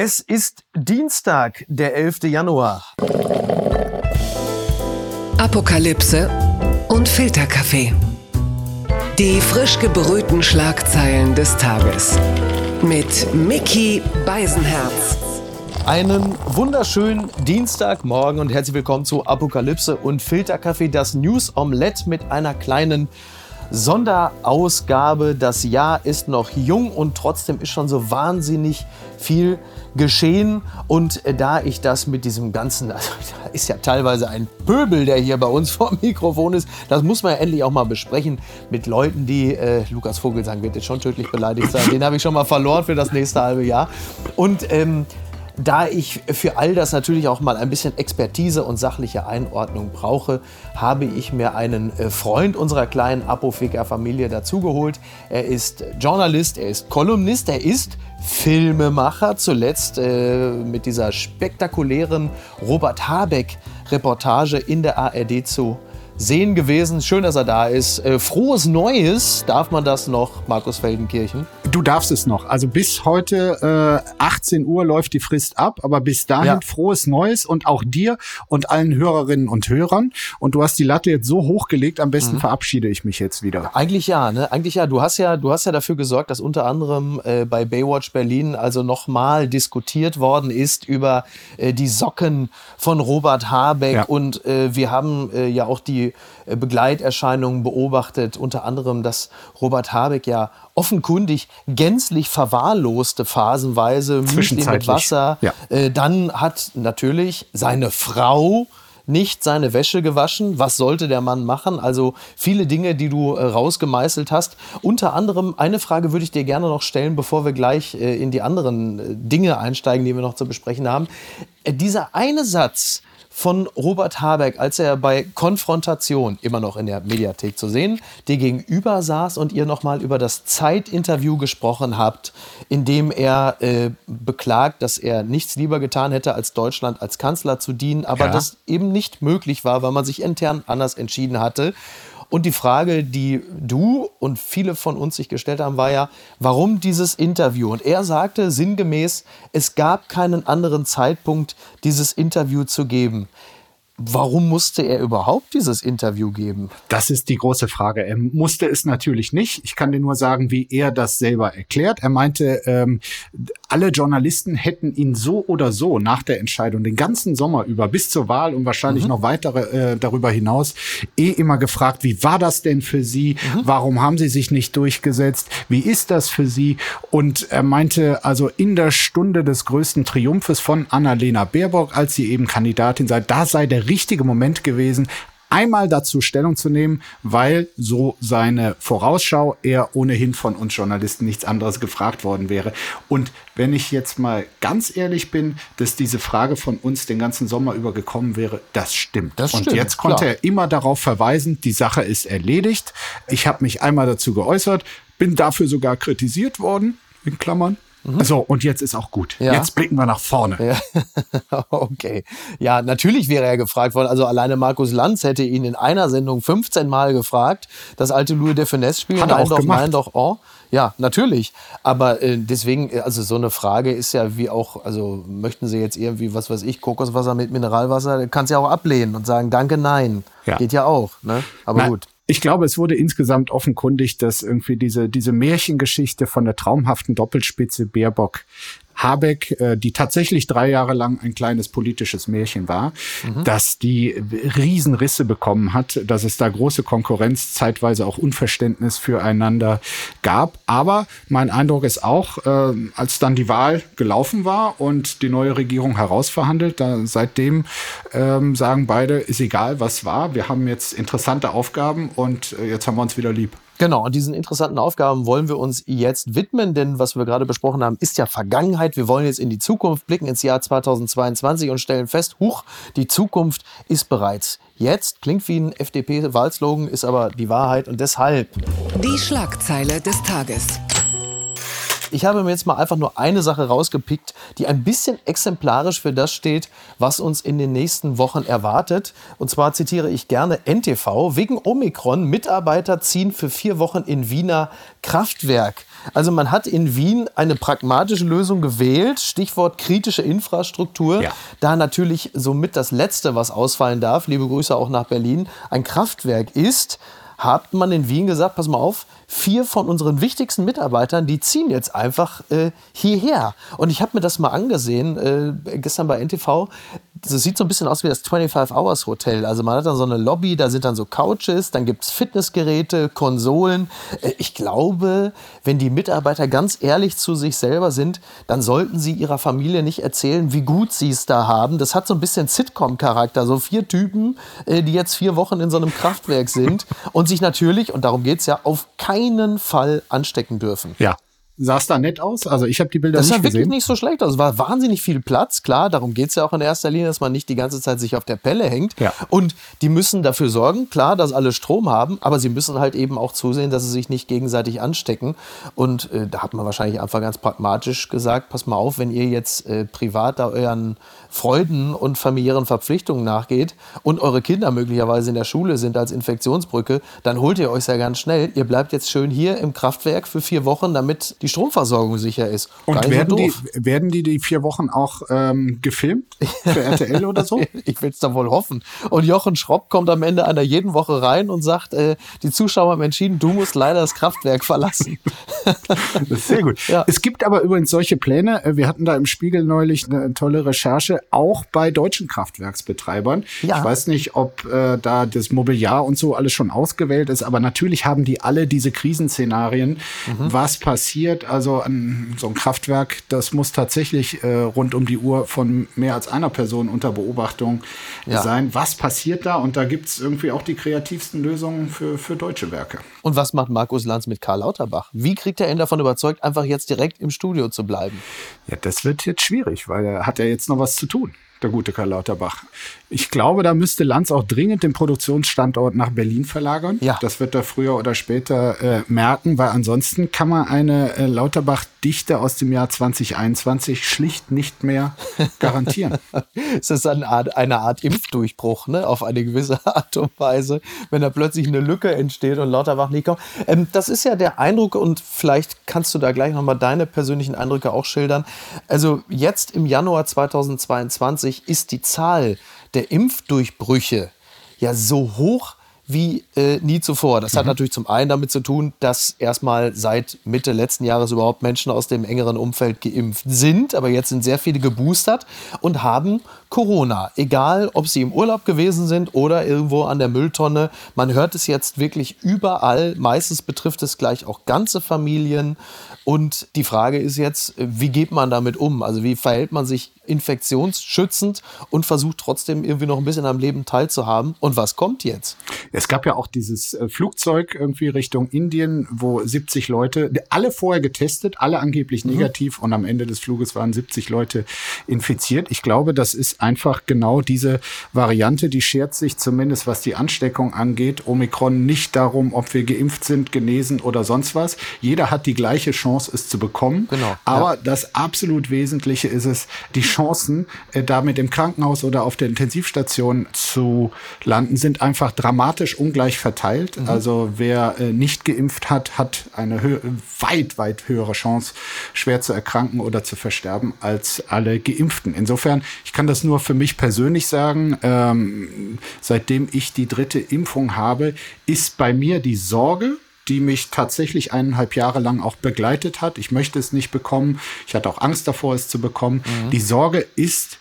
Es ist Dienstag, der 11. Januar. Apokalypse und Filterkaffee. Die frisch gebrühten Schlagzeilen des Tages. Mit Mickey Beisenherz. Einen wunderschönen Dienstagmorgen und herzlich willkommen zu Apokalypse und Filterkaffee, das News Omelette mit einer kleinen Sonderausgabe. Das Jahr ist noch jung und trotzdem ist schon so wahnsinnig viel geschehen. Und da ich das mit diesem ganzen, also da ist ja teilweise ein Pöbel, der hier bei uns vor dem Mikrofon ist, das muss man ja endlich auch mal besprechen mit Leuten, die, äh, Lukas Vogelsang wird jetzt schon tödlich beleidigt sein, den habe ich schon mal verloren für das nächste halbe Jahr. Und ähm, da ich für all das natürlich auch mal ein bisschen Expertise und sachliche Einordnung brauche, habe ich mir einen äh, Freund unserer kleinen Apotheker-Familie dazugeholt. Er ist Journalist, er ist Kolumnist, er ist Filmemacher, zuletzt äh, mit dieser spektakulären Robert Habeck-Reportage in der ARD zu sehen gewesen. Schön, dass er da ist. Äh, frohes Neues, darf man das noch, Markus Feldenkirchen? Du darfst es noch. Also bis heute äh, 18 Uhr läuft die Frist ab, aber bis dahin ja. frohes Neues und auch dir und allen Hörerinnen und Hörern. Und du hast die Latte jetzt so hochgelegt, am besten mhm. verabschiede ich mich jetzt wieder. Eigentlich ja, ne? Eigentlich ja. Du hast ja, du hast ja dafür gesorgt, dass unter anderem äh, bei Baywatch Berlin also nochmal diskutiert worden ist über äh, die Socken von Robert Habeck ja. und äh, wir haben äh, ja auch die Begleiterscheinungen beobachtet, unter anderem, dass Robert Habeck ja offenkundig gänzlich verwahrloste phasenweise Müsli mit Wasser. Ja. Äh, dann hat natürlich seine Frau nicht seine Wäsche gewaschen. Was sollte der Mann machen? Also viele Dinge, die du äh, rausgemeißelt hast. Unter anderem eine Frage würde ich dir gerne noch stellen, bevor wir gleich äh, in die anderen äh, Dinge einsteigen, die wir noch zu besprechen haben. Dieser eine Satz, von Robert Habeck, als er bei Konfrontation, immer noch in der Mediathek zu sehen, dir gegenüber saß und ihr nochmal über das Zeitinterview gesprochen habt, in dem er äh, beklagt, dass er nichts lieber getan hätte, als Deutschland als Kanzler zu dienen, aber ja. das eben nicht möglich war, weil man sich intern anders entschieden hatte. Und die Frage, die du und viele von uns sich gestellt haben, war ja, warum dieses Interview? Und er sagte sinngemäß, es gab keinen anderen Zeitpunkt, dieses Interview zu geben. Warum musste er überhaupt dieses Interview geben? Das ist die große Frage. Er musste es natürlich nicht. Ich kann dir nur sagen, wie er das selber erklärt. Er meinte, ähm, alle Journalisten hätten ihn so oder so nach der Entscheidung den ganzen Sommer über bis zur Wahl und wahrscheinlich mhm. noch weitere äh, darüber hinaus eh immer gefragt, wie war das denn für Sie? Mhm. Warum haben Sie sich nicht durchgesetzt? Wie ist das für Sie? Und er meinte, also in der Stunde des größten Triumphes von Annalena Baerbock, als sie eben Kandidatin sei, da sei der richtige Moment gewesen, einmal dazu Stellung zu nehmen, weil so seine Vorausschau er ohnehin von uns Journalisten nichts anderes gefragt worden wäre. Und wenn ich jetzt mal ganz ehrlich bin, dass diese Frage von uns den ganzen Sommer über gekommen wäre, das stimmt. Das stimmt Und jetzt konnte klar. er immer darauf verweisen, die Sache ist erledigt. Ich habe mich einmal dazu geäußert, bin dafür sogar kritisiert worden, in Klammern. Mhm. So, und jetzt ist auch gut. Ja. Jetzt blicken wir nach vorne. Ja. okay. Ja, natürlich wäre er gefragt worden. Also alleine Markus Lanz hätte ihn in einer Sendung 15 Mal gefragt. Das alte Louis de Finesse-Spiel. Nein doch, gemacht. nein doch, oh. Ja, natürlich. Aber äh, deswegen, also so eine Frage ist ja wie auch, also möchten Sie jetzt irgendwie, was weiß ich, Kokoswasser mit Mineralwasser, kannst ja auch ablehnen und sagen, danke, nein. Ja. Geht ja auch. Ne? Aber Na, gut ich glaube, es wurde insgesamt offenkundig, dass irgendwie diese, diese Märchengeschichte von der traumhaften Doppelspitze Baerbock Habeck, äh, die tatsächlich drei Jahre lang ein kleines politisches Märchen war, mhm. dass die Riesenrisse bekommen hat, dass es da große Konkurrenz, zeitweise auch Unverständnis füreinander gab. Aber mein Eindruck ist auch, äh, als dann die Wahl gelaufen war und die neue Regierung herausverhandelt, da seitdem ähm, sagen beide, ist egal, was war. Wir haben jetzt interessante Aufgaben und äh, jetzt haben wir uns wieder lieb. Genau, und diesen interessanten Aufgaben wollen wir uns jetzt widmen, denn was wir gerade besprochen haben, ist ja Vergangenheit. Wir wollen jetzt in die Zukunft blicken, ins Jahr 2022 und stellen fest, huch, die Zukunft ist bereits jetzt. Klingt wie ein FDP-Wahlslogan, ist aber die Wahrheit und deshalb. Die Schlagzeile des Tages. Ich habe mir jetzt mal einfach nur eine Sache rausgepickt, die ein bisschen exemplarisch für das steht, was uns in den nächsten Wochen erwartet. Und zwar zitiere ich gerne NTV. Wegen Omikron, Mitarbeiter ziehen für vier Wochen in Wiener Kraftwerk. Also man hat in Wien eine pragmatische Lösung gewählt, Stichwort kritische Infrastruktur. Ja. Da natürlich somit das Letzte, was ausfallen darf, liebe Grüße auch nach Berlin, ein Kraftwerk ist, hat man in Wien gesagt, pass mal auf, vier von unseren wichtigsten Mitarbeitern, die ziehen jetzt einfach äh, hierher. Und ich habe mir das mal angesehen, äh, gestern bei NTV. Das sieht so ein bisschen aus wie das 25-Hours-Hotel. Also man hat dann so eine Lobby, da sind dann so Couches, dann gibt es Fitnessgeräte, Konsolen. Äh, ich glaube, wenn die Mitarbeiter ganz ehrlich zu sich selber sind, dann sollten sie ihrer Familie nicht erzählen, wie gut sie es da haben. Das hat so ein bisschen Sitcom-Charakter. So vier Typen, äh, die jetzt vier Wochen in so einem Kraftwerk sind und sich natürlich, und darum geht es ja, auf keinen keinen Fall anstecken dürfen. Ja. Sah es da nett aus? Also ich habe die Bilder das nicht gesehen. Das sah wirklich nicht so schlecht aus. Es war wahnsinnig viel Platz. Klar, darum geht es ja auch in erster Linie, dass man nicht die ganze Zeit sich auf der Pelle hängt. Ja. Und die müssen dafür sorgen, klar, dass alle Strom haben, aber sie müssen halt eben auch zusehen, dass sie sich nicht gegenseitig anstecken. Und äh, da hat man wahrscheinlich einfach ganz pragmatisch gesagt, pass mal auf, wenn ihr jetzt äh, privat da euren Freuden und familiären Verpflichtungen nachgeht und eure Kinder möglicherweise in der Schule sind als Infektionsbrücke, dann holt ihr euch ja ganz schnell. Ihr bleibt jetzt schön hier im Kraftwerk für vier Wochen, damit die Stromversorgung sicher ist. Und werden, so die, werden die die vier Wochen auch ähm, gefilmt für RTL oder so? ich will es da wohl hoffen. Und Jochen Schropp kommt am Ende einer jeden Woche rein und sagt, äh, die Zuschauer haben entschieden, du musst leider das Kraftwerk verlassen. sehr gut. Ja. Es gibt aber übrigens solche Pläne. Wir hatten da im Spiegel neulich eine tolle Recherche auch bei deutschen Kraftwerksbetreibern. Ja. Ich weiß nicht, ob äh, da das Mobiliar und so alles schon ausgewählt ist, aber natürlich haben die alle diese Krisenszenarien. Mhm. Was passiert? Also an so ein Kraftwerk, das muss tatsächlich äh, rund um die Uhr von mehr als einer Person unter Beobachtung ja. sein. Was passiert da? Und da gibt es irgendwie auch die kreativsten Lösungen für, für deutsche Werke. Und was macht Markus Lanz mit Karl Lauterbach? Wie kriegt er ihn davon überzeugt, einfach jetzt direkt im Studio zu bleiben? Ja, das wird jetzt schwierig, weil er hat ja jetzt noch was zu tun der gute Karl Lauterbach. Ich glaube, da müsste Lanz auch dringend den Produktionsstandort nach Berlin verlagern. Ja. Das wird er früher oder später äh, merken, weil ansonsten kann man eine äh, Lauterbach-Dichte aus dem Jahr 2021 schlicht nicht mehr garantieren. es ist eine Art, eine Art Impfdurchbruch, ne? auf eine gewisse Art und Weise, wenn da plötzlich eine Lücke entsteht und Lauterbach nicht kommt. Ähm, das ist ja der Eindruck und vielleicht kannst du da gleich nochmal deine persönlichen Eindrücke auch schildern. Also jetzt im Januar 2022 ist die Zahl der Impfdurchbrüche ja so hoch wie äh, nie zuvor. Das mhm. hat natürlich zum einen damit zu tun, dass erstmal seit Mitte letzten Jahres überhaupt Menschen aus dem engeren Umfeld geimpft sind, aber jetzt sind sehr viele geboostert und haben Corona. Egal, ob sie im Urlaub gewesen sind oder irgendwo an der Mülltonne. Man hört es jetzt wirklich überall. Meistens betrifft es gleich auch ganze Familien. Und die Frage ist jetzt, wie geht man damit um? Also wie verhält man sich infektionsschützend und versucht trotzdem irgendwie noch ein bisschen am Leben teilzuhaben? Und was kommt jetzt? Es gab ja auch dieses äh, Flugzeug irgendwie Richtung Indien, wo 70 Leute, alle vorher getestet, alle angeblich mhm. negativ mhm. und am Ende des Fluges waren 70 Leute infiziert. Ich glaube, das ist einfach genau diese Variante, die schert sich zumindest, was die Ansteckung angeht, Omikron nicht darum, ob wir geimpft sind, genesen oder sonst was. Jeder hat die gleiche Chance, es zu bekommen. Genau. Aber ja. das absolut Wesentliche ist es, die Chancen, äh, damit im Krankenhaus oder auf der Intensivstation zu landen, sind einfach dramatisch ungleich verteilt. Mhm. Also wer äh, nicht geimpft hat, hat eine weit, weit höhere Chance, schwer zu erkranken oder zu versterben als alle Geimpften. Insofern, ich kann das nur für mich persönlich sagen, ähm, seitdem ich die dritte Impfung habe, ist bei mir die Sorge, die mich tatsächlich eineinhalb Jahre lang auch begleitet hat. Ich möchte es nicht bekommen. Ich hatte auch Angst davor, es zu bekommen. Mhm. Die Sorge ist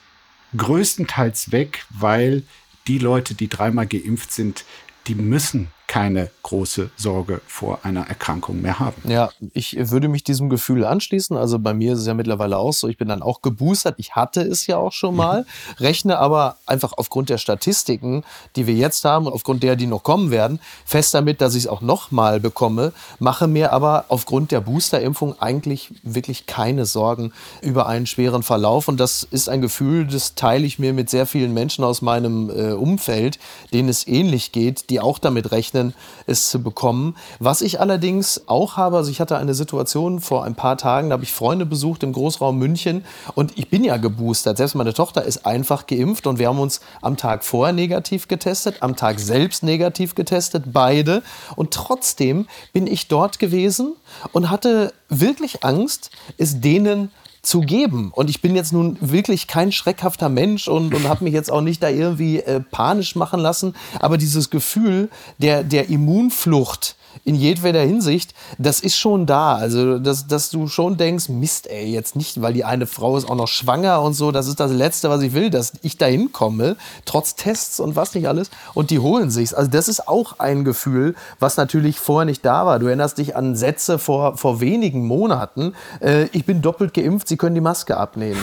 größtenteils weg, weil die Leute, die dreimal geimpft sind, die müssen keine große Sorge vor einer Erkrankung mehr haben. Ja, ich würde mich diesem Gefühl anschließen. Also bei mir ist es ja mittlerweile auch so, ich bin dann auch geboostert. Ich hatte es ja auch schon mal, rechne aber einfach aufgrund der Statistiken, die wir jetzt haben, aufgrund der, die noch kommen werden, fest damit, dass ich es auch noch mal bekomme, mache mir aber aufgrund der Boosterimpfung eigentlich wirklich keine Sorgen über einen schweren Verlauf. Und das ist ein Gefühl, das teile ich mir mit sehr vielen Menschen aus meinem äh, Umfeld, denen es ähnlich geht, die auch damit rechnen, rechnen, es zu bekommen. Was ich allerdings auch habe, also ich hatte eine Situation vor ein paar Tagen, da habe ich Freunde besucht im Großraum München und ich bin ja geboostert. Selbst meine Tochter ist einfach geimpft und wir haben uns am Tag vorher negativ getestet, am Tag selbst negativ getestet, beide. Und trotzdem bin ich dort gewesen und hatte wirklich Angst, es denen zu geben. Und ich bin jetzt nun wirklich kein schreckhafter Mensch und, und habe mich jetzt auch nicht da irgendwie äh, panisch machen lassen. Aber dieses Gefühl der, der Immunflucht, in jedweder Hinsicht, das ist schon da. Also, dass, dass du schon denkst, Mist, ey, jetzt nicht, weil die eine Frau ist auch noch schwanger und so, das ist das Letzte, was ich will, dass ich da hinkomme, trotz Tests und was nicht alles. Und die holen sich's. Also, das ist auch ein Gefühl, was natürlich vorher nicht da war. Du erinnerst dich an Sätze vor, vor wenigen Monaten. Äh, ich bin doppelt geimpft, Sie können die Maske abnehmen.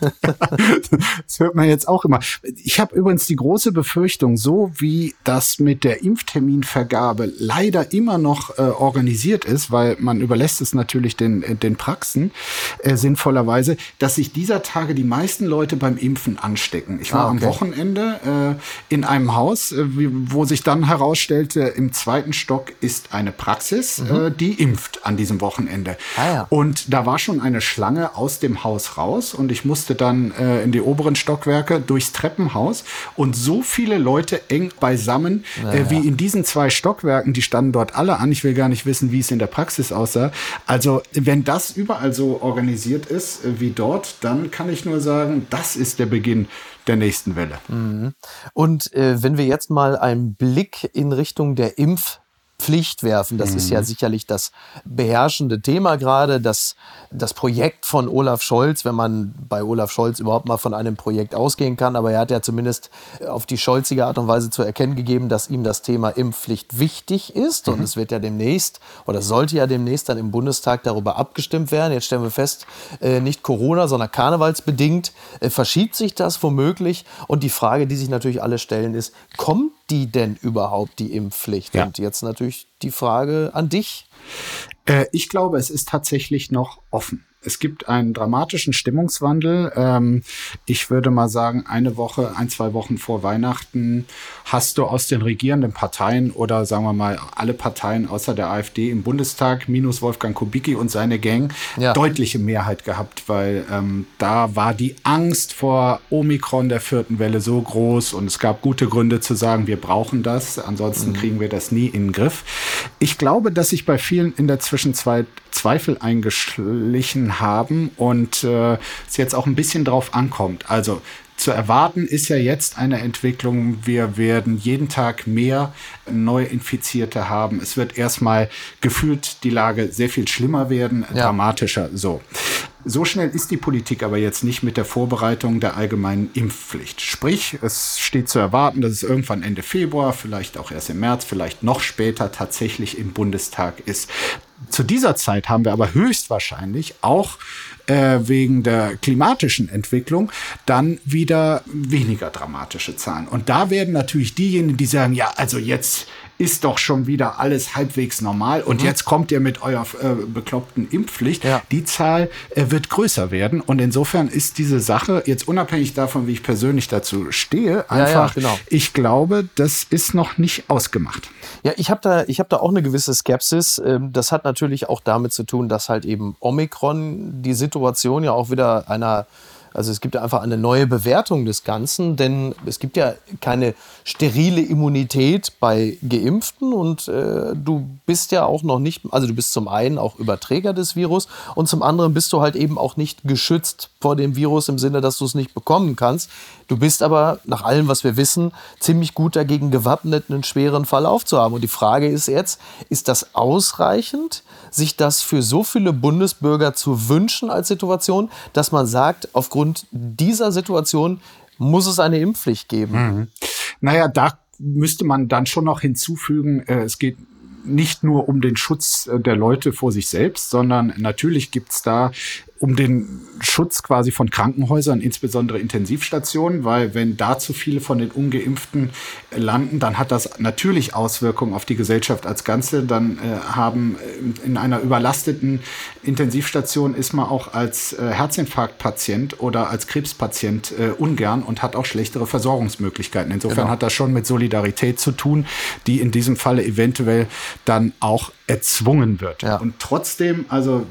das hört man jetzt auch immer. Ich habe übrigens die große Befürchtung, so wie das mit der Impfterminvergabe leider immer noch äh, organisiert ist, weil man überlässt es natürlich den, äh, den Praxen äh, sinnvollerweise, dass sich dieser Tage die meisten Leute beim Impfen anstecken. Ich war ah, okay. am Wochenende äh, in einem Haus, äh, wo sich dann herausstellte, im zweiten Stock ist eine Praxis, mhm. äh, die impft an diesem Wochenende. Ah, ja. Und da war schon eine Schlange aus dem Haus raus und ich musste dann in die oberen Stockwerke durchs Treppenhaus und so viele Leute eng beisammen, naja. äh, wie in diesen zwei Stockwerken, die standen dort alle an. Ich will gar nicht wissen, wie es in der Praxis aussah. Also, wenn das überall so organisiert ist äh, wie dort, dann kann ich nur sagen, das ist der Beginn der nächsten Welle. Mhm. Und äh, wenn wir jetzt mal einen Blick in Richtung der Impf Pflicht werfen. Das mhm. ist ja mhm. sicherlich das beherrschende Thema gerade. Das, das Projekt von Olaf Scholz, wenn man bei Olaf Scholz überhaupt mal von einem Projekt ausgehen kann, aber er hat ja zumindest auf die scholzige Art und Weise zu erkennen gegeben, dass ihm das Thema Impfpflicht wichtig ist. Mhm. Und es wird ja demnächst oder sollte ja demnächst dann im Bundestag darüber abgestimmt werden. Jetzt stellen wir fest, äh, nicht Corona, sondern karnevalsbedingt äh, verschiebt sich das womöglich. Und die Frage, die sich natürlich alle stellen, ist, kommt die denn überhaupt, die Impfpflicht? Ja. Und jetzt natürlich die Frage an dich. Äh, ich glaube, es ist tatsächlich noch offen. Es gibt einen dramatischen Stimmungswandel. Ähm, ich würde mal sagen, eine Woche, ein, zwei Wochen vor Weihnachten hast du aus den regierenden Parteien oder sagen wir mal alle Parteien außer der AfD im Bundestag minus Wolfgang Kubicki und seine Gang ja. deutliche Mehrheit gehabt, weil ähm, da war die Angst vor Omikron der vierten Welle so groß und es gab gute Gründe zu sagen, wir brauchen das, ansonsten mhm. kriegen wir das nie in den Griff. Ich glaube, dass sich bei vielen in der Zwischenzeit Zweifel eingeschlichen haben und äh, es jetzt auch ein bisschen drauf ankommt. Also zu erwarten ist ja jetzt eine Entwicklung. Wir werden jeden Tag mehr Neuinfizierte haben. Es wird erstmal gefühlt die Lage sehr viel schlimmer werden, ja. dramatischer. So. So schnell ist die Politik aber jetzt nicht mit der Vorbereitung der allgemeinen Impfpflicht. Sprich, es steht zu erwarten, dass es irgendwann Ende Februar, vielleicht auch erst im März, vielleicht noch später tatsächlich im Bundestag ist. Zu dieser Zeit haben wir aber höchstwahrscheinlich auch äh, wegen der klimatischen Entwicklung dann wieder weniger dramatische Zahlen. Und da werden natürlich diejenigen, die sagen, ja, also jetzt ist doch schon wieder alles halbwegs normal und mhm. jetzt kommt ihr mit eurer äh, bekloppten Impfpflicht. Ja. Die Zahl äh, wird größer werden und insofern ist diese Sache jetzt unabhängig davon, wie ich persönlich dazu stehe, einfach, ja, ja, genau. ich glaube, das ist noch nicht ausgemacht. Ja, ich habe da, ich habe da auch eine gewisse Skepsis. Ähm, das hat natürlich auch damit zu tun, dass halt eben Omikron die Situation ja auch wieder einer also es gibt einfach eine neue Bewertung des Ganzen, denn es gibt ja keine sterile Immunität bei Geimpften und äh, du bist ja auch noch nicht, also du bist zum einen auch Überträger des Virus und zum anderen bist du halt eben auch nicht geschützt vor dem Virus im Sinne, dass du es nicht bekommen kannst. Du bist aber nach allem, was wir wissen, ziemlich gut dagegen gewappnet, einen schweren Verlauf zu haben. Und die Frage ist jetzt, ist das ausreichend, sich das für so viele Bundesbürger zu wünschen als Situation, dass man sagt, aufgrund dieser Situation muss es eine Impfpflicht geben? Mhm. Naja, da müsste man dann schon noch hinzufügen, äh, es geht nicht nur um den Schutz äh, der Leute vor sich selbst, sondern natürlich gibt's da um den Schutz quasi von Krankenhäusern, insbesondere Intensivstationen, weil wenn da zu viele von den Ungeimpften landen, dann hat das natürlich Auswirkungen auf die Gesellschaft als Ganze. Dann äh, haben äh, in einer überlasteten Intensivstation ist man auch als äh, Herzinfarktpatient oder als Krebspatient äh, ungern und hat auch schlechtere Versorgungsmöglichkeiten. Insofern genau. hat das schon mit Solidarität zu tun, die in diesem Falle eventuell dann auch erzwungen wird. Ja. Und trotzdem, also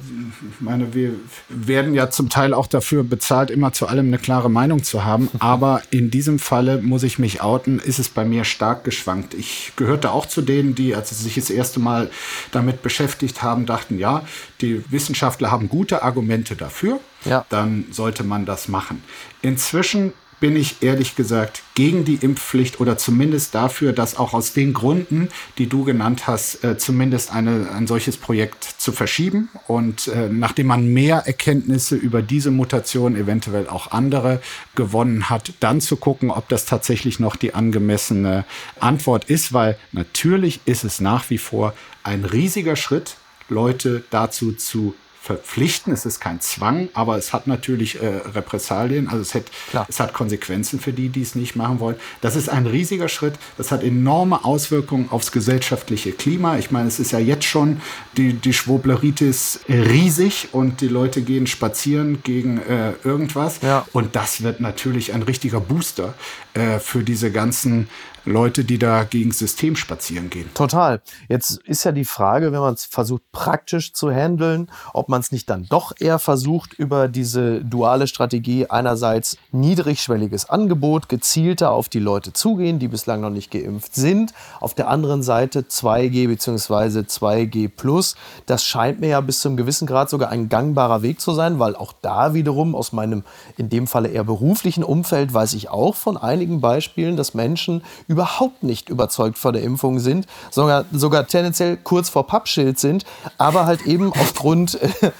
ich meine, wir werden ja zum Teil auch dafür bezahlt, immer zu allem eine klare Meinung zu haben. Aber in diesem Falle muss ich mich outen, ist es bei mir stark geschwankt. Ich gehörte auch zu denen, die, als sie sich das erste Mal damit beschäftigt haben, dachten, ja, die Wissenschaftler haben gute Argumente dafür. Ja. Dann sollte man das machen. Inzwischen bin ich ehrlich gesagt gegen die Impfpflicht oder zumindest dafür, dass auch aus den Gründen, die du genannt hast, äh, zumindest eine, ein solches Projekt zu verschieben. Und äh, nachdem man mehr Erkenntnisse über diese Mutation, eventuell auch andere, gewonnen hat, dann zu gucken, ob das tatsächlich noch die angemessene Antwort ist, weil natürlich ist es nach wie vor ein riesiger Schritt, Leute dazu zu verpflichten. Es ist kein Zwang, aber es hat natürlich äh, Repressalien, also es hat, es hat Konsequenzen für die, die es nicht machen wollen. Das ist ein riesiger Schritt. Das hat enorme Auswirkungen aufs gesellschaftliche Klima. Ich meine, es ist ja jetzt schon die, die Schwobleritis riesig und die Leute gehen spazieren gegen äh, irgendwas. Ja. Und das wird natürlich ein richtiger Booster äh, für diese ganzen Leute, die da gegen das System spazieren gehen. Total. Jetzt ist ja die Frage, wenn man es versucht praktisch zu handeln, ob man es nicht dann doch eher versucht, über diese duale Strategie einerseits niedrigschwelliges Angebot, gezielter auf die Leute zugehen, die bislang noch nicht geimpft sind. Auf der anderen Seite 2G bzw. 2G Plus. Das scheint mir ja bis zu einem gewissen Grad sogar ein gangbarer Weg zu sein, weil auch da wiederum aus meinem in dem Falle eher beruflichen Umfeld weiß ich auch von einigen Beispielen, dass Menschen überhaupt nicht überzeugt vor der Impfung sind, sogar, sogar tendenziell kurz vor Pappschild sind, aber halt eben aufgrund, äh,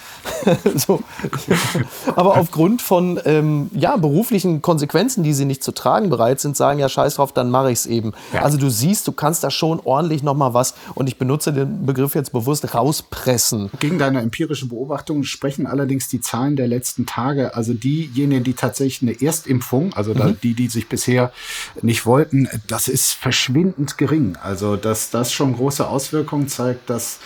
so, aber aufgrund von ähm, ja, beruflichen Konsequenzen, die sie nicht zu tragen bereit sind, sagen, ja scheiß drauf, dann mache ich es eben. Ja. Also du siehst, du kannst da schon ordentlich nochmal was, und ich benutze den Begriff jetzt bewusst, rauspressen. Gegen deine empirischen Beobachtungen sprechen allerdings die Zahlen der letzten Tage, also diejenigen, die tatsächlich eine Erstimpfung, also mhm. die, die sich bisher nicht wollten, das ist verschwindend gering. Also, dass das schon große Auswirkungen zeigt, dass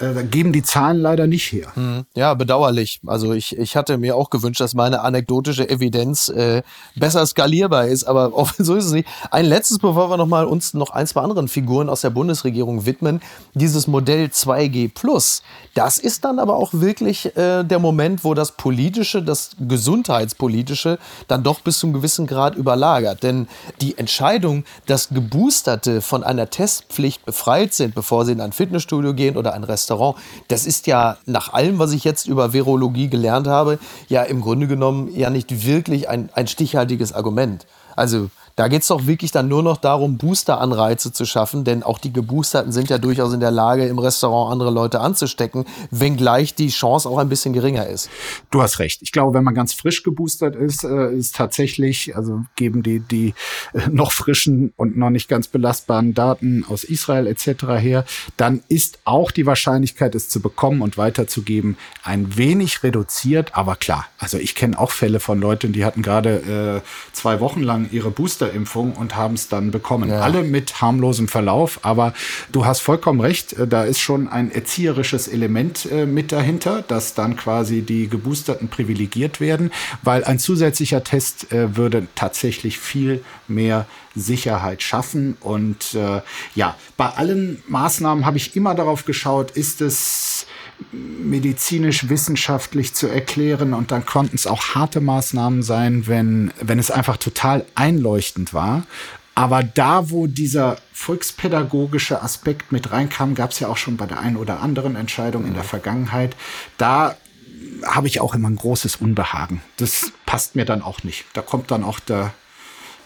äh, geben die Zahlen leider nicht her. Hm. Ja, bedauerlich. Also ich, ich hatte mir auch gewünscht, dass meine anekdotische Evidenz äh, besser skalierbar ist, aber so ist es nicht. Ein letztes, bevor wir noch mal uns noch ein, zwei anderen Figuren aus der Bundesregierung widmen. Dieses Modell 2G Plus, das ist dann aber auch wirklich äh, der Moment, wo das Politische, das Gesundheitspolitische dann doch bis zum gewissen Grad überlagert. Denn die Entscheidung, dass Geboosterte von einer Testpflicht befreit sind, bevor sie in ein Fitnessstudio gehen oder ein Restaurant, Restaurant. Das ist ja nach allem, was ich jetzt über Virologie gelernt habe, ja im Grunde genommen ja nicht wirklich ein, ein stichhaltiges Argument. Also da geht es doch wirklich dann nur noch darum, Booster-Anreize zu schaffen, denn auch die Geboosterten sind ja durchaus in der Lage, im Restaurant andere Leute anzustecken, wenngleich die Chance auch ein bisschen geringer ist. Du hast recht. Ich glaube, wenn man ganz frisch geboostert ist, äh, ist tatsächlich, also geben die, die äh, noch frischen und noch nicht ganz belastbaren Daten aus Israel etc. her, dann ist auch die Wahrscheinlichkeit, es zu bekommen und weiterzugeben, ein wenig reduziert. Aber klar, also ich kenne auch Fälle von Leuten, die hatten gerade äh, zwei Wochen lang ihre Booster Boosterimpfung und haben es dann bekommen. Ja. Alle mit harmlosem Verlauf, aber du hast vollkommen recht, äh, da ist schon ein erzieherisches Element äh, mit dahinter, dass dann quasi die Geboosterten privilegiert werden, weil ein zusätzlicher Test äh, würde tatsächlich viel mehr Sicherheit schaffen. Und äh, ja, bei allen Maßnahmen habe ich immer darauf geschaut, ist es medizinisch wissenschaftlich zu erklären und dann konnten es auch harte Maßnahmen sein, wenn, wenn es einfach total einleuchtend war. Aber da, wo dieser volkspädagogische Aspekt mit reinkam, gab es ja auch schon bei der einen oder anderen Entscheidung in der Vergangenheit. Da habe ich auch immer ein großes Unbehagen. Das passt mir dann auch nicht. Da kommt dann auch der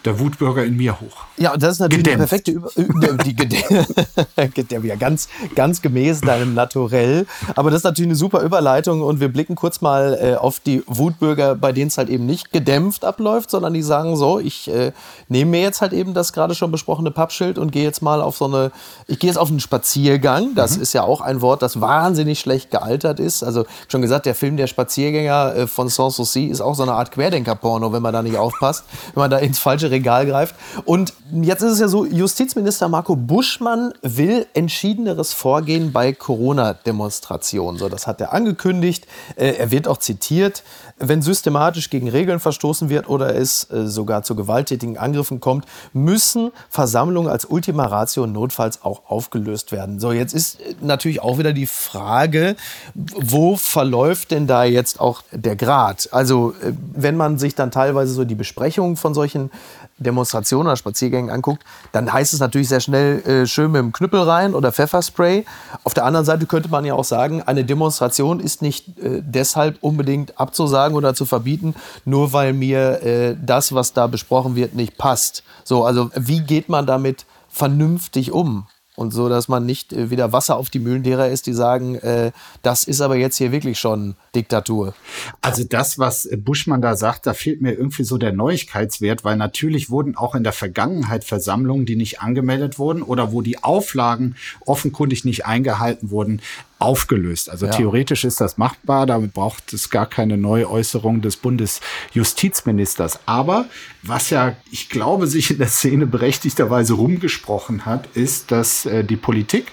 der Wutbürger in mir hoch. Ja, und das ist natürlich Gedämpft. perfekte Über die, der wieder ganz, ganz gemäß deinem Naturell. Aber das ist natürlich eine super Überleitung und wir blicken kurz mal äh, auf die Wutbürger, bei denen es halt eben nicht gedämpft abläuft, sondern die sagen so, ich äh, nehme mir jetzt halt eben das gerade schon besprochene Pappschild und gehe jetzt mal auf so eine, ich gehe jetzt auf einen Spaziergang. Das mhm. ist ja auch ein Wort, das wahnsinnig schlecht gealtert ist. Also schon gesagt, der Film Der Spaziergänger äh, von Sanssouci ist auch so eine Art Querdenker-Porno, wenn man da nicht aufpasst, wenn man da ins falsche Regal greift. Und jetzt ist es ja so, Justizminister Marco Buschmann will entschiedeneres Vorgehen bei Corona-Demonstrationen. So, das hat er angekündigt. Äh, er wird auch zitiert. Wenn systematisch gegen Regeln verstoßen wird oder es äh, sogar zu gewalttätigen Angriffen kommt, müssen Versammlungen als Ultima Ratio notfalls auch aufgelöst werden. So, jetzt ist äh, natürlich auch wieder die Frage, wo verläuft denn da jetzt auch der Grad? Also, wenn man sich dann teilweise so die Besprechungen von solchen Demonstrationen oder Spaziergängen anguckt, dann heißt es natürlich sehr schnell äh, schön mit dem Knüppel rein oder Pfefferspray. Auf der anderen Seite könnte man ja auch sagen, eine Demonstration ist nicht äh, deshalb unbedingt abzusagen oder zu verbieten, nur weil mir äh, das, was da besprochen wird, nicht passt. So, also wie geht man damit vernünftig um? Und so, dass man nicht äh, wieder Wasser auf die Mühlen derer ist, die sagen, äh, das ist aber jetzt hier wirklich schon Diktatur. Also das, was Buschmann da sagt, da fehlt mir irgendwie so der Neuigkeitswert, weil natürlich wurden auch in der Vergangenheit Versammlungen, die nicht angemeldet wurden oder wo die Auflagen offenkundig nicht eingehalten wurden, aufgelöst. Also ja. theoretisch ist das machbar, damit braucht es gar keine Neuäußerung des Bundesjustizministers. Aber was ja, ich glaube, sich in der Szene berechtigterweise rumgesprochen hat, ist, dass äh, die Politik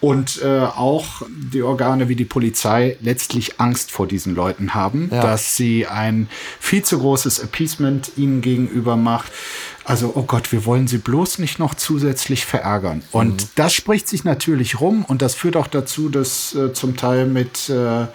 und äh, auch die Organe wie die Polizei letztlich Angst vor diesen Leuten haben, ja. dass sie ein viel zu großes Appeasement ihnen gegenüber macht. Also, oh Gott, wir wollen sie bloß nicht noch zusätzlich verärgern. Und mhm. das spricht sich natürlich rum und das führt auch dazu, dass äh, zum Teil mit äh,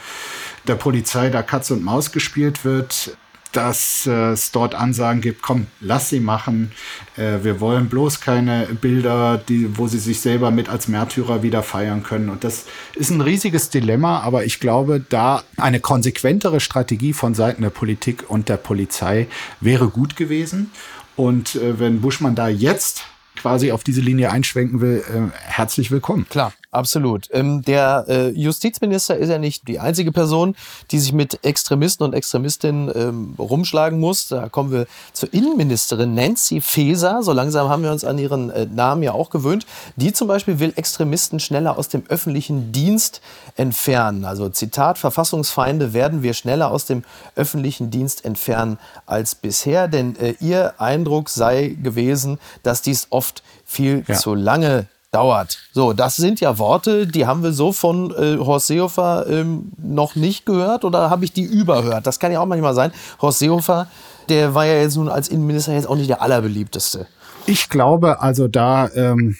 der Polizei da Katz und Maus gespielt wird dass äh, es dort Ansagen gibt, komm, lass sie machen. Äh, wir wollen bloß keine Bilder, die, wo sie sich selber mit als Märtyrer wieder feiern können. Und das ist ein riesiges Dilemma, aber ich glaube, da eine konsequentere Strategie von Seiten der Politik und der Polizei wäre gut gewesen. Und äh, wenn Buschmann da jetzt quasi auf diese Linie einschwenken will, äh, herzlich willkommen. Klar. Absolut. Ähm, der äh, Justizminister ist ja nicht die einzige Person, die sich mit Extremisten und Extremistinnen ähm, rumschlagen muss. Da kommen wir zur Innenministerin Nancy Faeser. So langsam haben wir uns an ihren äh, Namen ja auch gewöhnt. Die zum Beispiel will Extremisten schneller aus dem öffentlichen Dienst entfernen. Also Zitat, Verfassungsfeinde werden wir schneller aus dem öffentlichen Dienst entfernen als bisher. Denn äh, ihr Eindruck sei gewesen, dass dies oft viel ja. zu lange dauert. So, das sind ja Worte, die haben wir so von äh, Horst Seehofer ähm, noch nicht gehört oder habe ich die überhört? Das kann ja auch manchmal sein. Horst Seehofer, der war ja jetzt nun als Innenminister jetzt auch nicht der allerbeliebteste. Ich glaube also da ähm,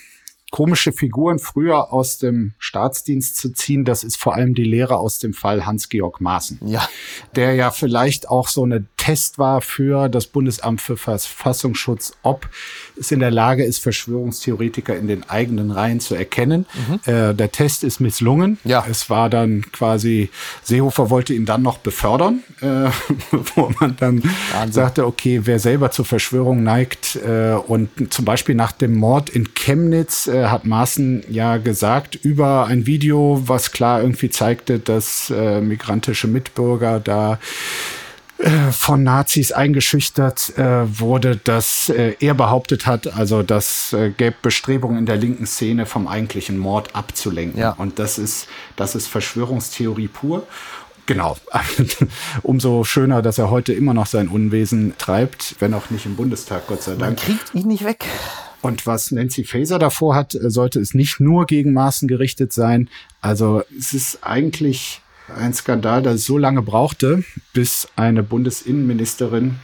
komische Figuren früher aus dem Staatsdienst zu ziehen, das ist vor allem die Lehre aus dem Fall Hans-Georg Maaßen. Ja. Der ja vielleicht auch so eine Test war für das Bundesamt für Verfassungsschutz, ob es in der Lage ist, Verschwörungstheoretiker in den eigenen Reihen zu erkennen. Mhm. Äh, der Test ist misslungen. Ja. Es war dann quasi, Seehofer wollte ihn dann noch befördern, äh, wo man dann Wahnsinn. sagte, okay, wer selber zur Verschwörung neigt äh, und zum Beispiel nach dem Mord in Chemnitz äh, hat Maaßen ja gesagt über ein Video, was klar irgendwie zeigte, dass äh, migrantische Mitbürger da äh, von Nazis eingeschüchtert äh, wurde, dass äh, er behauptet hat, also das äh, gäbe Bestrebungen in der linken Szene vom eigentlichen Mord abzulenken. Ja. Und das ist, das ist Verschwörungstheorie pur. Genau. Umso schöner, dass er heute immer noch sein Unwesen treibt, wenn auch nicht im Bundestag, Gott sei Dank. Man kriegt ihn nicht weg. Und was Nancy Faeser davor hat, sollte es nicht nur gegen Maßen gerichtet sein. Also es ist eigentlich ein Skandal, der so lange brauchte, bis eine Bundesinnenministerin,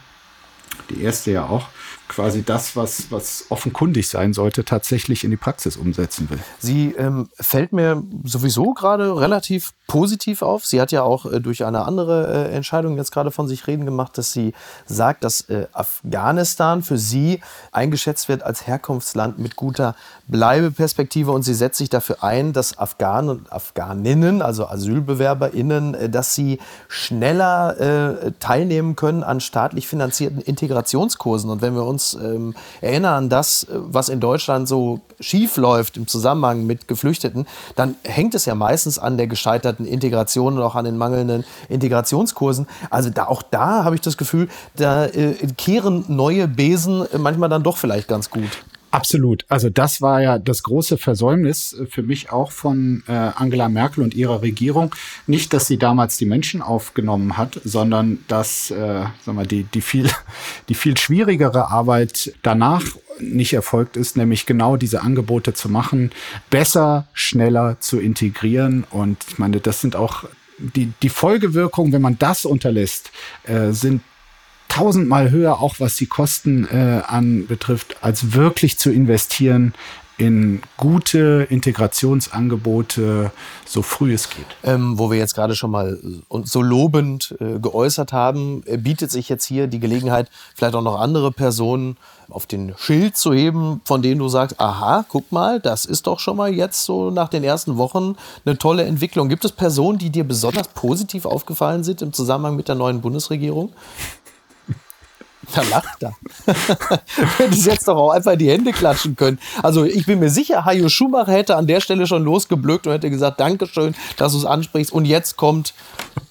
die erste ja auch, quasi das, was, was offenkundig sein sollte, tatsächlich in die Praxis umsetzen will. Sie ähm, fällt mir sowieso gerade relativ positiv auf. Sie hat ja auch äh, durch eine andere äh, Entscheidung jetzt gerade von sich reden gemacht, dass sie sagt, dass äh, Afghanistan für sie eingeschätzt wird als Herkunftsland mit guter Bleibeperspektive und sie setzt sich dafür ein, dass Afghanen und Afghaninnen, also AsylbewerberInnen, äh, dass sie schneller äh, teilnehmen können an staatlich finanzierten Integrationskursen. Und wenn wir uns uns ähm, erinnern an das, was in Deutschland so schief läuft im Zusammenhang mit Geflüchteten, dann hängt es ja meistens an der gescheiterten Integration und auch an den mangelnden Integrationskursen. Also da, auch da habe ich das Gefühl, da äh, kehren neue Besen manchmal dann doch vielleicht ganz gut. Absolut. Also das war ja das große Versäumnis äh, für mich auch von äh, Angela Merkel und ihrer Regierung. Nicht, dass sie damals die Menschen aufgenommen hat, sondern dass äh, sag mal, die, die, viel, die viel schwierigere Arbeit danach nicht erfolgt ist, nämlich genau diese Angebote zu machen, besser, schneller zu integrieren. Und ich meine, das sind auch die, die Folgewirkungen, wenn man das unterlässt, äh, sind tausendmal höher, auch was die Kosten äh, anbetrifft, als wirklich zu investieren in gute Integrationsangebote, so früh es geht. Ähm, wo wir jetzt gerade schon mal uns so lobend äh, geäußert haben, äh, bietet sich jetzt hier die Gelegenheit, vielleicht auch noch andere Personen auf den Schild zu heben, von denen du sagst, aha, guck mal, das ist doch schon mal jetzt so nach den ersten Wochen eine tolle Entwicklung. Gibt es Personen, die dir besonders positiv aufgefallen sind im Zusammenhang mit der neuen Bundesregierung? Da lacht er. Hätte ich jetzt doch auch einfach in die Hände klatschen können. Also ich bin mir sicher, Hajo Schumacher hätte an der Stelle schon losgeblöckt und hätte gesagt, Dankeschön, dass du es ansprichst. Und jetzt kommt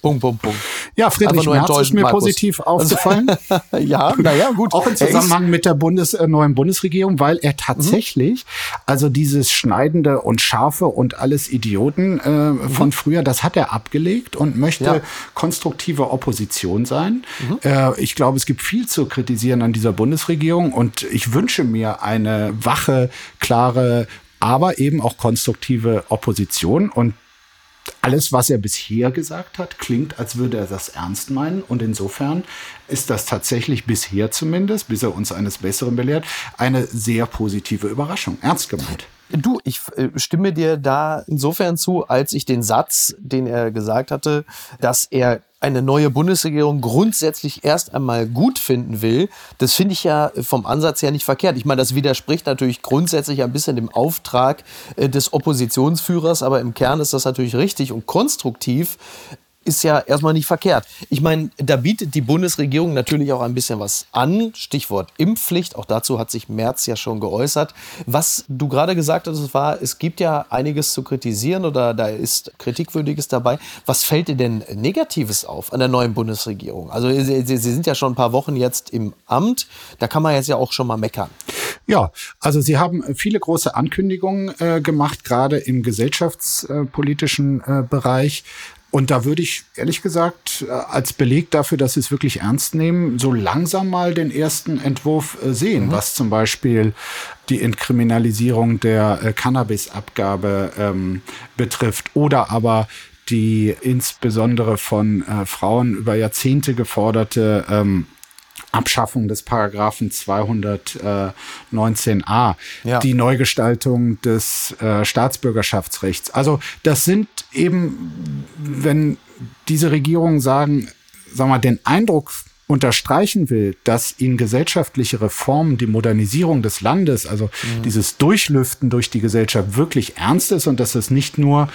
Punkt, Punkt, Punkt. Ja, Friedrich Merz ist mir Markus. positiv aufgefallen. ja, naja, gut. Auch im Zusammenhang mit der Bundes, äh, neuen Bundesregierung, weil er tatsächlich, mhm. also dieses Schneidende und Scharfe und alles Idioten äh, mhm. von früher, das hat er abgelegt und möchte ja. konstruktive Opposition sein. Mhm. Äh, ich glaube, es gibt viel zu kritisieren an dieser Bundesregierung und ich wünsche mir eine wache, klare, aber eben auch konstruktive Opposition und alles, was er bisher gesagt hat, klingt, als würde er das ernst meinen. Und insofern ist das tatsächlich bisher zumindest, bis er uns eines Besseren belehrt, eine sehr positive Überraschung. Ernst gemeint. Du, ich äh, stimme dir da insofern zu, als ich den Satz, den er gesagt hatte, dass er eine neue Bundesregierung grundsätzlich erst einmal gut finden will, das finde ich ja vom Ansatz her nicht verkehrt. Ich meine, das widerspricht natürlich grundsätzlich ein bisschen dem Auftrag äh, des Oppositionsführers, aber im Kern ist das natürlich richtig und konstruktiv ist ja erstmal nicht verkehrt. Ich meine, da bietet die Bundesregierung natürlich auch ein bisschen was an. Stichwort Impfpflicht. Auch dazu hat sich Merz ja schon geäußert. Was du gerade gesagt hast, war, es gibt ja einiges zu kritisieren oder da ist Kritikwürdiges dabei. Was fällt dir denn Negatives auf an der neuen Bundesregierung? Also Sie, Sie sind ja schon ein paar Wochen jetzt im Amt. Da kann man jetzt ja auch schon mal meckern. Ja, also Sie haben viele große Ankündigungen äh, gemacht, gerade im gesellschaftspolitischen äh, Bereich. Und da würde ich ehrlich gesagt äh, als Beleg dafür, dass sie es wirklich ernst nehmen, so langsam mal den ersten Entwurf äh, sehen, mhm. was zum Beispiel die Entkriminalisierung der äh, Cannabisabgabe ähm, betrifft oder aber die insbesondere von äh, Frauen über Jahrzehnte geforderte ähm, Abschaffung des Paragraphen 219a, ja. die Neugestaltung des äh, Staatsbürgerschaftsrechts. Also das sind eben, wenn diese Regierungen sagen, sagen wir, den Eindruck unterstreichen will, dass ihnen gesellschaftliche Reformen, die Modernisierung des Landes, also mhm. dieses Durchlüften durch die Gesellschaft wirklich ernst ist und dass es nicht nur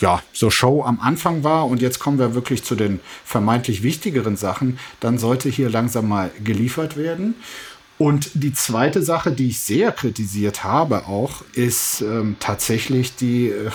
ja, so Show am Anfang war und jetzt kommen wir wirklich zu den vermeintlich wichtigeren Sachen, dann sollte hier langsam mal geliefert werden. Und die zweite Sache, die ich sehr kritisiert habe auch, ist ähm, tatsächlich die, äh,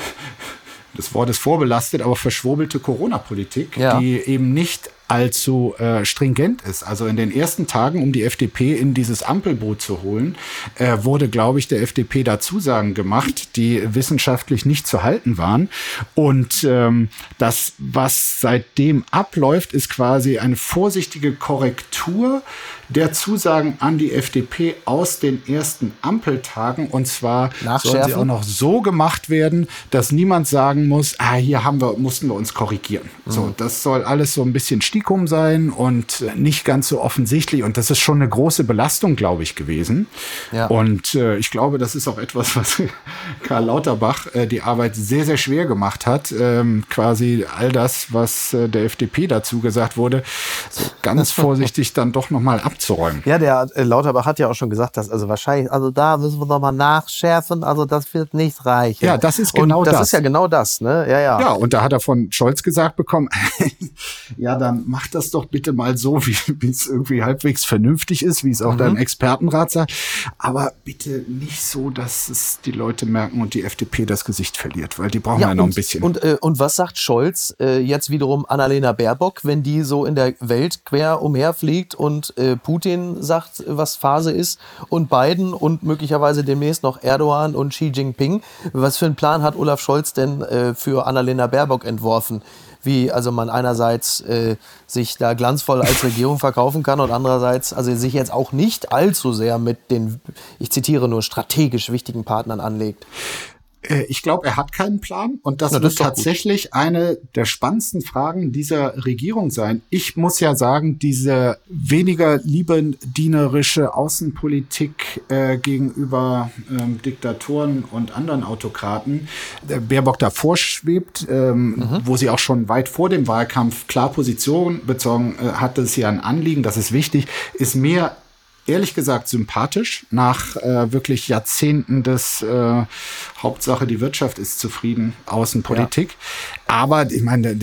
das Wort ist vorbelastet, aber verschwurbelte Corona-Politik, ja. die eben nicht allzu äh, stringent ist. Also in den ersten Tagen, um die FDP in dieses Ampelboot zu holen, äh, wurde, glaube ich, der FDP da Zusagen gemacht, die wissenschaftlich nicht zu halten waren. Und ähm, das, was seitdem abläuft, ist quasi eine vorsichtige Korrektur der Zusagen an die FDP aus den ersten Ampeltagen. Und zwar sollen sie auch noch so gemacht werden, dass niemand sagen muss, ah, hier haben wir, mussten wir uns korrigieren. Mhm. So, das soll alles so ein bisschen Stikum sein und nicht ganz so offensichtlich. Und das ist schon eine große Belastung, glaube ich, gewesen. Ja. Und äh, ich glaube, das ist auch etwas, was Karl Lauterbach äh, die Arbeit sehr, sehr schwer gemacht hat. Ähm, quasi all das, was äh, der FDP dazu gesagt wurde, so ganz vorsichtig dann doch nochmal ab abzuräumen. Ja, der äh, Lauterbach hat ja auch schon gesagt, dass also wahrscheinlich, also da müssen wir nochmal nachschärfen, also das wird nicht reichen. Ja, das ist genau und das. Das ist ja genau das, ne? Ja, ja. Ja, und da hat er von Scholz gesagt bekommen, ja, dann mach das doch bitte mal so, wie es irgendwie halbwegs vernünftig ist, wie es auch mhm. dein Expertenrat sagt. Aber bitte nicht so, dass es die Leute merken und die FDP das Gesicht verliert, weil die brauchen ja, ja noch und, ein bisschen. Und, äh, und was sagt Scholz äh, jetzt wiederum Annalena Baerbock, wenn die so in der Welt quer umherfliegt und äh, Putin sagt, was Phase ist und Biden und möglicherweise demnächst noch Erdogan und Xi Jinping? Was für einen Plan hat Olaf Scholz denn äh, für Annalena Baerbock entworfen? Wie also man einerseits äh, sich da glanzvoll als Regierung verkaufen kann und andererseits also sich jetzt auch nicht allzu sehr mit den, ich zitiere nur, strategisch wichtigen Partnern anlegt. Äh, ich glaube, er hat keinen Plan und das, Na, das wird tatsächlich gut. eine der spannendsten Fragen dieser Regierung sein. Ich muss ja sagen, diese weniger liebendienerische Außenpolitik äh, gegenüber ähm, Diktatoren und anderen Autokraten, der Baerbock davor schwebt, ähm, mhm. wo sie auch schon weit vor dem Wahlkampf klar Position bezogen äh, hatte, ist ja ein Anliegen, das ist wichtig, ist mir ehrlich gesagt sympathisch nach äh, wirklich Jahrzehnten des äh, Hauptsache die Wirtschaft ist zufrieden Außenpolitik. Ja. Aber ich meine,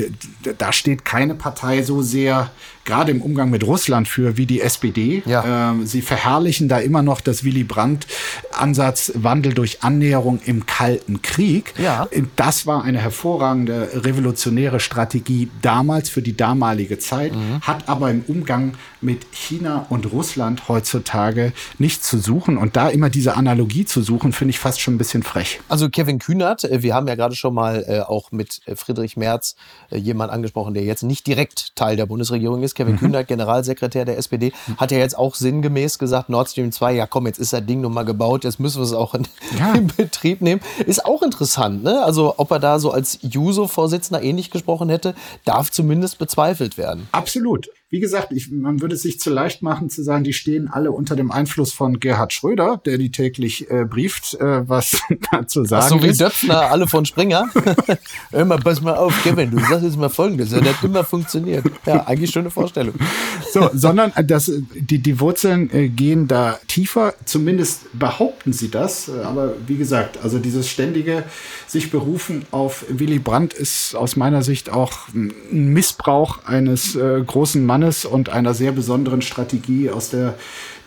da steht keine Partei so sehr gerade im Umgang mit Russland für wie die SPD. Ja. Ähm, sie verherrlichen da immer noch das Willy Brandt-Ansatz Wandel durch Annäherung im Kalten Krieg. Ja. Das war eine hervorragende revolutionäre Strategie damals für die damalige Zeit, mhm. hat aber im Umgang mit China und Russland heutzutage nichts zu suchen. Und da immer diese Analogie zu suchen, finde ich fast schon ein bisschen frech. Also Kevin Kühnert, äh, wir haben ja gerade schon mal äh, auch mit äh, Friedrich Merz jemand angesprochen, der jetzt nicht direkt Teil der Bundesregierung ist. Kevin mhm. Kühnert, Generalsekretär der SPD, hat ja jetzt auch sinngemäß gesagt, Nord Stream 2, ja komm, jetzt ist das Ding nun mal gebaut, jetzt müssen wir es auch in, ja. in Betrieb nehmen. Ist auch interessant, ne? Also ob er da so als Juso-Vorsitzender ähnlich gesprochen hätte, darf zumindest bezweifelt werden. Absolut wie gesagt, ich, man würde es sich zu leicht machen zu sagen, die stehen alle unter dem Einfluss von Gerhard Schröder, der die täglich äh, brieft, äh, was dazu sagen Ach so wie Döpfner, alle von Springer. Hör mal, pass mal auf, Kevin, du sagst jetzt mal Folgendes, das hat immer funktioniert. Ja, eigentlich schöne Vorstellung. So, sondern äh, das, die, die Wurzeln äh, gehen da tiefer, zumindest behaupten sie das, äh, aber wie gesagt, also dieses ständige sich berufen auf Willy Brandt ist aus meiner Sicht auch ein Missbrauch eines äh, großen Mannes Mannes und einer sehr besonderen Strategie aus der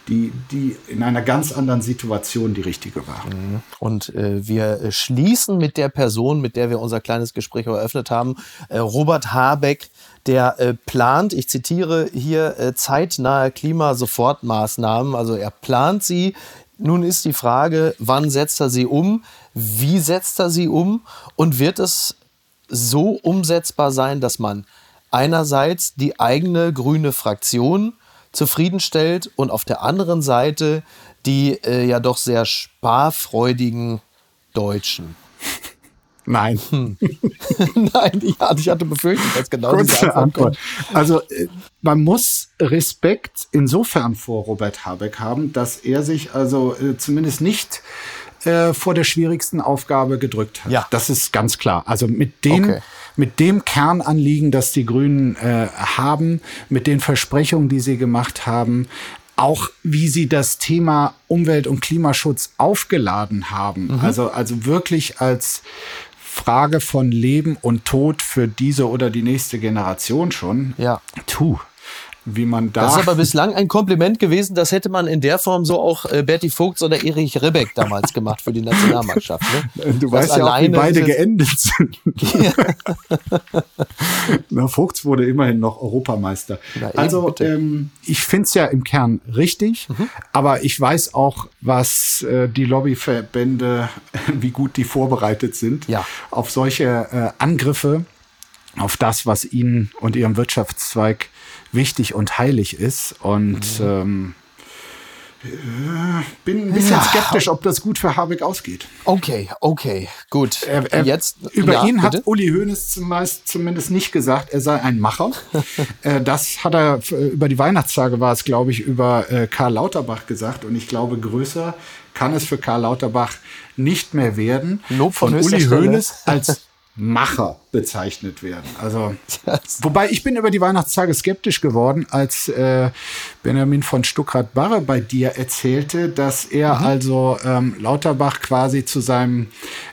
die, die in einer ganz anderen Situation die richtige war. Mhm. Und äh, wir schließen mit der Person, mit der wir unser kleines Gespräch eröffnet haben, äh, Robert Habeck, der äh, plant, ich zitiere hier, äh, zeitnahe Klimasofortmaßnahmen. Also er plant sie. Nun ist die Frage, wann setzt er sie um? Wie setzt er sie um? Und wird es so umsetzbar sein, dass man einerseits die eigene grüne Fraktion zufriedenstellt und auf der anderen Seite die äh, ja doch sehr sparfreudigen Deutschen. Nein. Hm. Nein, ja, ich hatte befürchtet, dass genau Kurze diese Antwort. Also äh, man muss Respekt insofern vor Robert Habeck haben, dass er sich also äh, zumindest nicht äh, vor der schwierigsten Aufgabe gedrückt hat. Ja. Das ist ganz klar. Also mit dem okay mit dem Kernanliegen, das die Grünen äh, haben, mit den Versprechungen, die sie gemacht haben, auch wie sie das Thema Umwelt- und Klimaschutz aufgeladen haben. Mhm. Also, also wirklich als Frage von Leben und Tod für diese oder die nächste Generation schon. Ja. Tu wie man da. Das ist aber bislang ein Kompliment gewesen, das hätte man in der Form so auch äh, Berti Vogts oder Erich Rebeck damals gemacht für die Nationalmannschaft. Ne? Du das weißt ja auch, wie beide geendet sind. Na, Vogts wurde immerhin noch Europameister. Na, also ähm, ich finde es ja im Kern richtig, mhm. aber ich weiß auch, was äh, die Lobbyverbände, wie gut die vorbereitet sind ja. auf solche äh, Angriffe auf das, was ihnen und ihrem Wirtschaftszweig wichtig und heilig ist. Und mhm. ähm, äh, bin ein bisschen ja. skeptisch, ob das gut für Habeck ausgeht. Okay, okay, gut. Er, er, Jetzt, über ja, ihn bitte? hat Uli Hoeneß zumeist, zumindest nicht gesagt, er sei ein Macher. Äh, das hat er über die Weihnachtstage war es, glaube ich, über äh, Karl Lauterbach gesagt. Und ich glaube, größer kann es für Karl Lauterbach nicht mehr werden. Lob von, von Uli Hoeneß als Macher bezeichnet werden. Also, wobei ich bin über die Weihnachtstage skeptisch geworden, als äh, Benjamin von Stuckrad-Barre bei dir erzählte, dass er mhm. also ähm, Lauterbach quasi zu seinem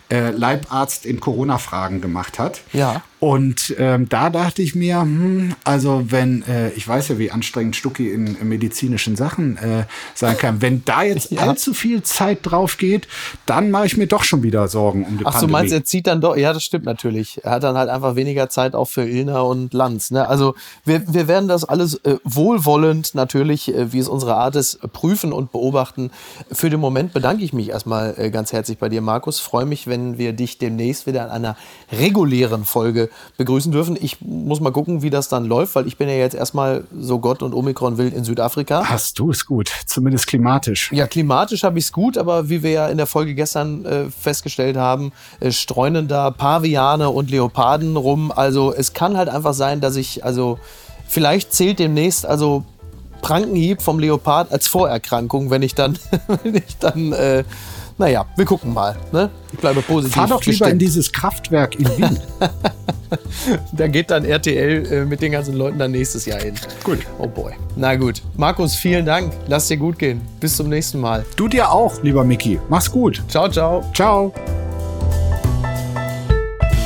äh, Leibarzt in Corona-Fragen gemacht hat. Ja. Und ähm, da dachte ich mir, hm, also wenn, äh, ich weiß ja, wie anstrengend Stucki in, in medizinischen Sachen äh, sein kann, wenn da jetzt ja. allzu viel Zeit drauf geht, dann mache ich mir doch schon wieder Sorgen um die Ach, Pandemie. du meinst, er zieht dann doch, ja, das stimmt natürlich. Er hat dann halt einfach weniger Zeit auch für Ilna und Lanz. Ne? Also wir, wir werden das alles äh, wohlwollend natürlich, äh, wie es unsere Art ist, prüfen und beobachten. Für den Moment bedanke ich mich erstmal äh, ganz herzlich bei dir, Markus. Freue mich, wenn wir dich demnächst wieder in einer regulären Folge begrüßen dürfen. Ich muss mal gucken, wie das dann läuft, weil ich bin ja jetzt erstmal so Gott und Omikron wild in Südafrika. Hast du es gut, zumindest klimatisch. Ja, klimatisch habe ich es gut, aber wie wir ja in der Folge gestern äh, festgestellt haben, äh, streunen da Paviane und Leoparden rum. Also es kann halt einfach sein, dass ich, also vielleicht zählt demnächst, also Prankenhieb vom Leopard als Vorerkrankung, wenn ich dann, wenn ich dann äh, naja, wir gucken mal. Ne? Ich bleibe positiv. Fahr doch lieber in dieses Kraftwerk in Wien. da geht dann RTL äh, mit den ganzen Leuten dann nächstes Jahr hin. Gut. Oh boy. Na gut. Markus, vielen Dank. Lass dir gut gehen. Bis zum nächsten Mal. Du dir auch, lieber Mickey. Mach's gut. Ciao, ciao. Ciao.